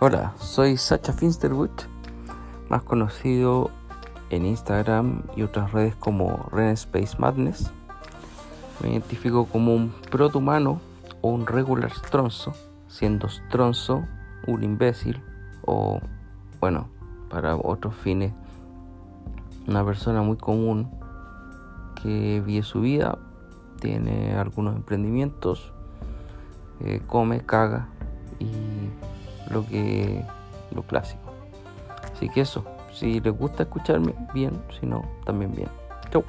Hola, soy Sacha Finsterwood, más conocido en Instagram y otras redes como Ren Space Madness. Me identifico como un proto-humano o un regular stronzo, siendo stronzo un imbécil o, bueno, para otros fines, una persona muy común que vive su vida, tiene algunos emprendimientos, eh, come, caga y lo que lo clásico. Así que eso, si les gusta escucharme bien, si no, también bien. Chau.